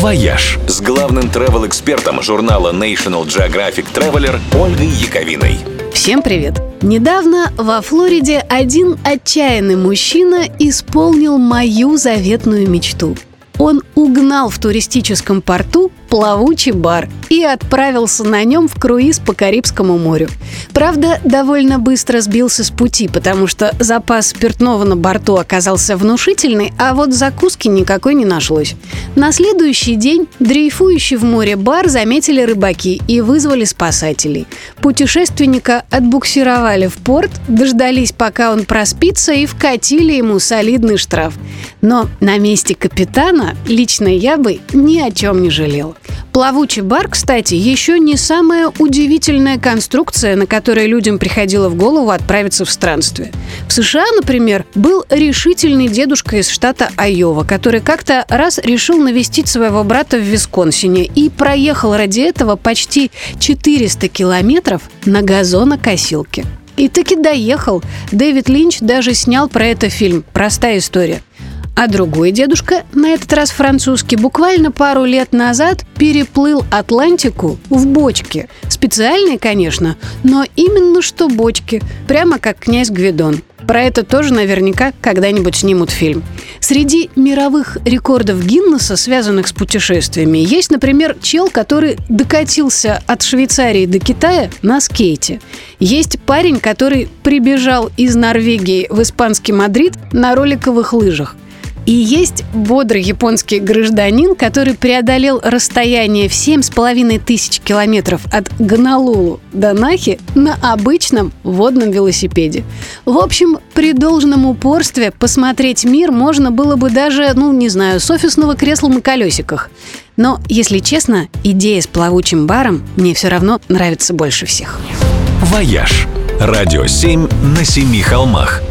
«Вояж» с главным travel-экспертом журнала National Geographic Traveler Ольгой Яковиной. Всем привет! Недавно во Флориде один отчаянный мужчина исполнил мою заветную мечту. Он угнал в туристическом порту плавучий бар и отправился на нем в круиз по Карибскому морю. Правда, довольно быстро сбился с пути, потому что запас спиртного на борту оказался внушительный, а вот закуски никакой не нашлось. На следующий день дрейфующий в море бар заметили рыбаки и вызвали спасателей. Путешественника отбуксировали в порт, дождались, пока он проспится, и вкатили ему солидный штраф. Но на месте капитана лично я бы ни о чем не жалел. Плавучий бар, кстати, еще не самая удивительная конструкция, на которой людям приходило в голову отправиться в странствие. В США, например, был решительный дедушка из штата Айова, который как-то раз решил навестить своего брата в Висконсине и проехал ради этого почти 400 километров на газонокосилке. И таки доехал. Дэвид Линч даже снял про это фильм «Простая история». А другой дедушка, на этот раз французский, буквально пару лет назад переплыл Атлантику в бочке. Специальные, конечно, но именно что бочки, прямо как князь Гвидон. Про это тоже наверняка когда-нибудь снимут фильм. Среди мировых рекордов Гиннесса, связанных с путешествиями, есть, например, чел, который докатился от Швейцарии до Китая на скейте. Есть парень, который прибежал из Норвегии в испанский Мадрид на роликовых лыжах. И есть бодрый японский гражданин, который преодолел расстояние в 7,5 тысяч километров от Гонолулу до Нахи на обычном водном велосипеде. В общем, при должном упорстве посмотреть мир можно было бы даже, ну, не знаю, с офисного кресла на колесиках. Но, если честно, идея с плавучим баром мне все равно нравится больше всех. «Вояж» – радио 7 на семи холмах –